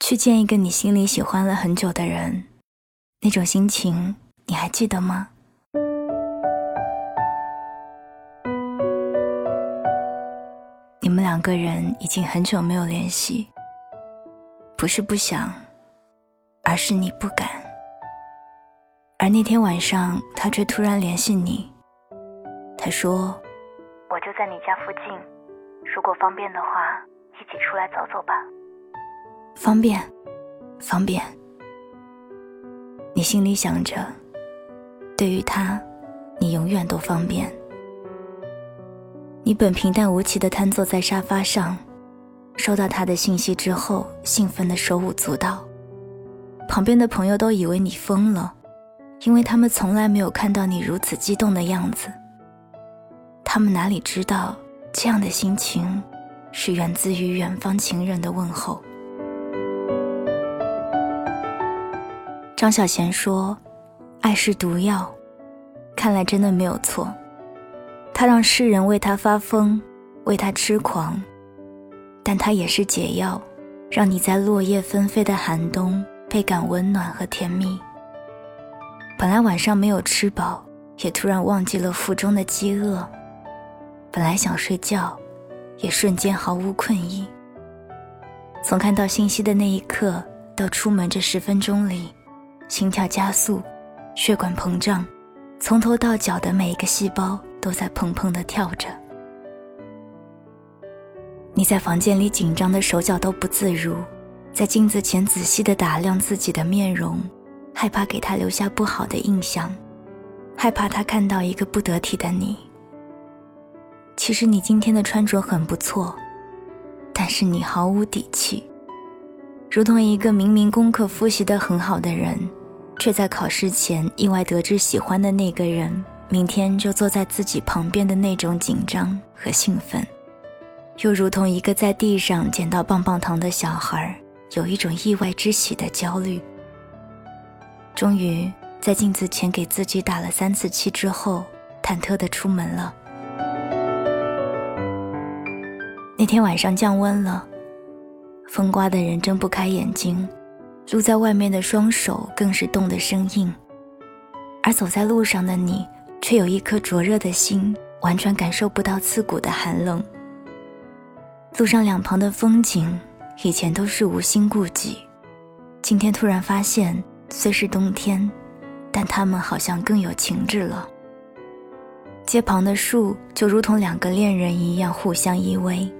去见一个你心里喜欢了很久的人，那种心情你还记得吗？你们两个人已经很久没有联系，不是不想，而是你不敢。而那天晚上，他却突然联系你，他说：“我就在你家附近，如果方便的话，一起出来走走吧。”方便，方便。你心里想着，对于他，你永远都方便。你本平淡无奇的瘫坐在沙发上，收到他的信息之后，兴奋的手舞足蹈。旁边的朋友都以为你疯了，因为他们从来没有看到你如此激动的样子。他们哪里知道，这样的心情，是源自于远方情人的问候。张小娴说：“爱是毒药，看来真的没有错。它让世人为他发疯，为他痴狂，但它也是解药，让你在落叶纷飞的寒冬倍感温暖和甜蜜。本来晚上没有吃饱，也突然忘记了腹中的饥饿；本来想睡觉，也瞬间毫无困意。从看到信息的那一刻到出门这十分钟里。”心跳加速，血管膨胀，从头到脚的每一个细胞都在砰砰地跳着。你在房间里紧张的手脚都不自如，在镜子前仔细地打量自己的面容，害怕给他留下不好的印象，害怕他看到一个不得体的你。其实你今天的穿着很不错，但是你毫无底气，如同一个明明功课复习得很好的人。却在考试前意外得知喜欢的那个人明天就坐在自己旁边的那种紧张和兴奋，又如同一个在地上捡到棒棒糖的小孩，有一种意外之喜的焦虑。终于在镜子前给自己打了三次气之后，忐忑地出门了。那天晚上降温了，风刮得人睁不开眼睛。露在外面的双手更是冻得生硬，而走在路上的你，却有一颗灼热的心，完全感受不到刺骨的寒冷。路上两旁的风景，以前都是无心顾及，今天突然发现，虽是冬天，但它们好像更有情致了。街旁的树就如同两个恋人一样互相依偎，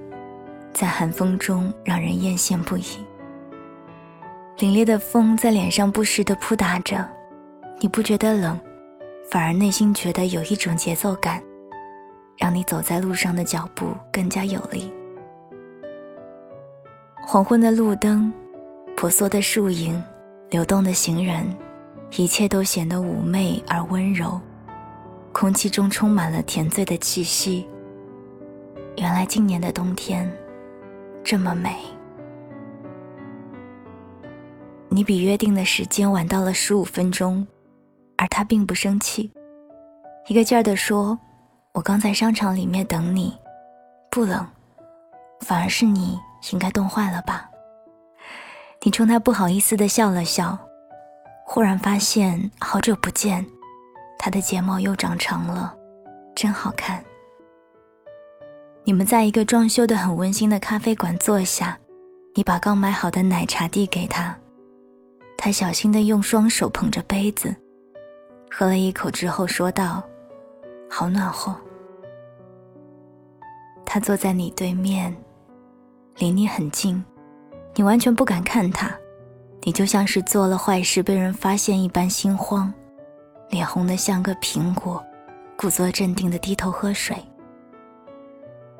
在寒风中让人艳羡不已。凛冽的风在脸上不时地扑打着，你不觉得冷，反而内心觉得有一种节奏感，让你走在路上的脚步更加有力。黄昏的路灯，婆娑的树影，流动的行人，一切都显得妩媚而温柔，空气中充满了甜醉的气息。原来今年的冬天，这么美。你比约定的时间晚到了十五分钟，而他并不生气，一个劲儿地说：“我刚在商场里面等你，不冷，反而是你应该冻坏了吧？”你冲他不好意思地笑了笑，忽然发现好久不见，他的睫毛又长长了，真好看。你们在一个装修的很温馨的咖啡馆坐下，你把刚买好的奶茶递给他。他小心地用双手捧着杯子，喝了一口之后说道：“好暖和。”他坐在你对面，离你很近，你完全不敢看他，你就像是做了坏事被人发现一般心慌，脸红得像个苹果，故作镇定地低头喝水，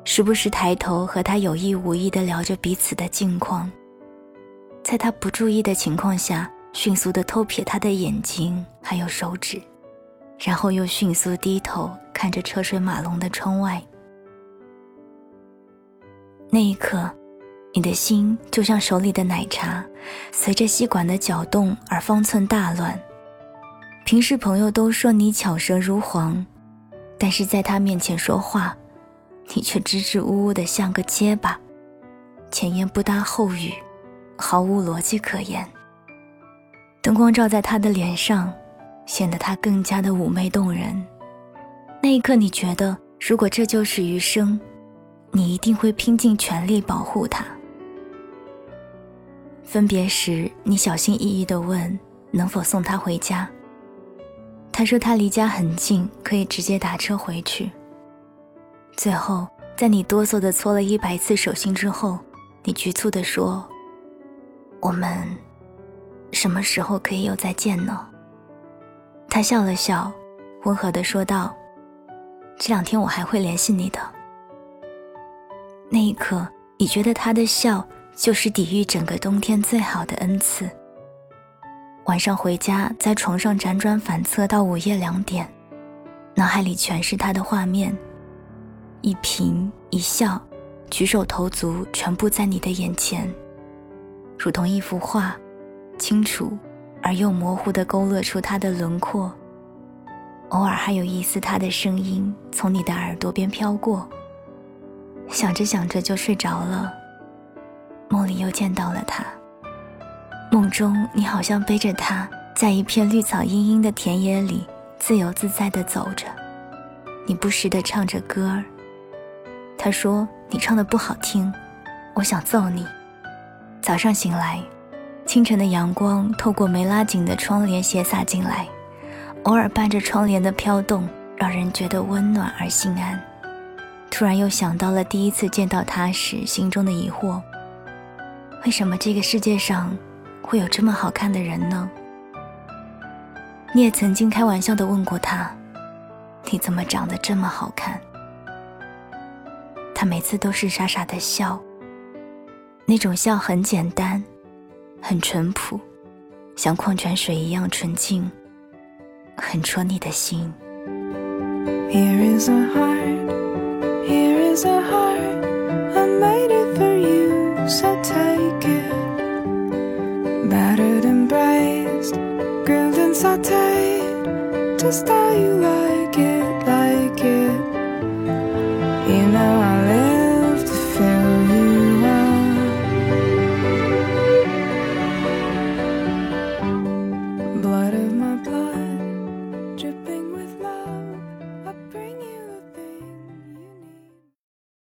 时不时抬头和他有意无意地聊着彼此的近况。在他不注意的情况下，迅速的偷瞥他的眼睛，还有手指，然后又迅速低头看着车水马龙的窗外。那一刻，你的心就像手里的奶茶，随着吸管的搅动而方寸大乱。平时朋友都说你巧舌如簧，但是在他面前说话，你却支支吾吾的像个结巴，前言不搭后语。毫无逻辑可言。灯光照在他的脸上，显得他更加的妩媚动人。那一刻，你觉得如果这就是余生，你一定会拼尽全力保护他。分别时，你小心翼翼地问：“能否送他回家？”他说：“他离家很近，可以直接打车回去。”最后，在你哆嗦地搓了一百次手心之后，你局促地说：“我们什么时候可以又再见呢？”他笑了笑，温和地说道：“这两天我还会联系你的。”那一刻，你觉得他的笑。就是抵御整个冬天最好的恩赐。晚上回家，在床上辗转反侧到午夜两点，脑海里全是他的画面，一颦一笑，举手投足全部在你的眼前，如同一幅画，清楚而又模糊地勾勒出他的轮廓，偶尔还有一丝他的声音从你的耳朵边飘过。想着想着就睡着了。梦里又见到了他。梦中，你好像背着他，在一片绿草茵茵的田野里自由自在地走着。你不时地唱着歌儿。他说：“你唱的不好听，我想揍你。”早上醒来，清晨的阳光透过没拉紧的窗帘斜洒进来，偶尔伴着窗帘的飘动，让人觉得温暖而心安。突然又想到了第一次见到他时心中的疑惑。为什么这个世界上会有这么好看的人呢？你也曾经开玩笑的问过他：“你怎么长得这么好看？”他每次都是傻傻的笑，那种笑很简单，很淳朴，像矿泉水一样纯净，很戳你的心。Here is a heart, here is a heart, I made it for you, so take it. Battered and braised, grilled and sauteed, just how you like.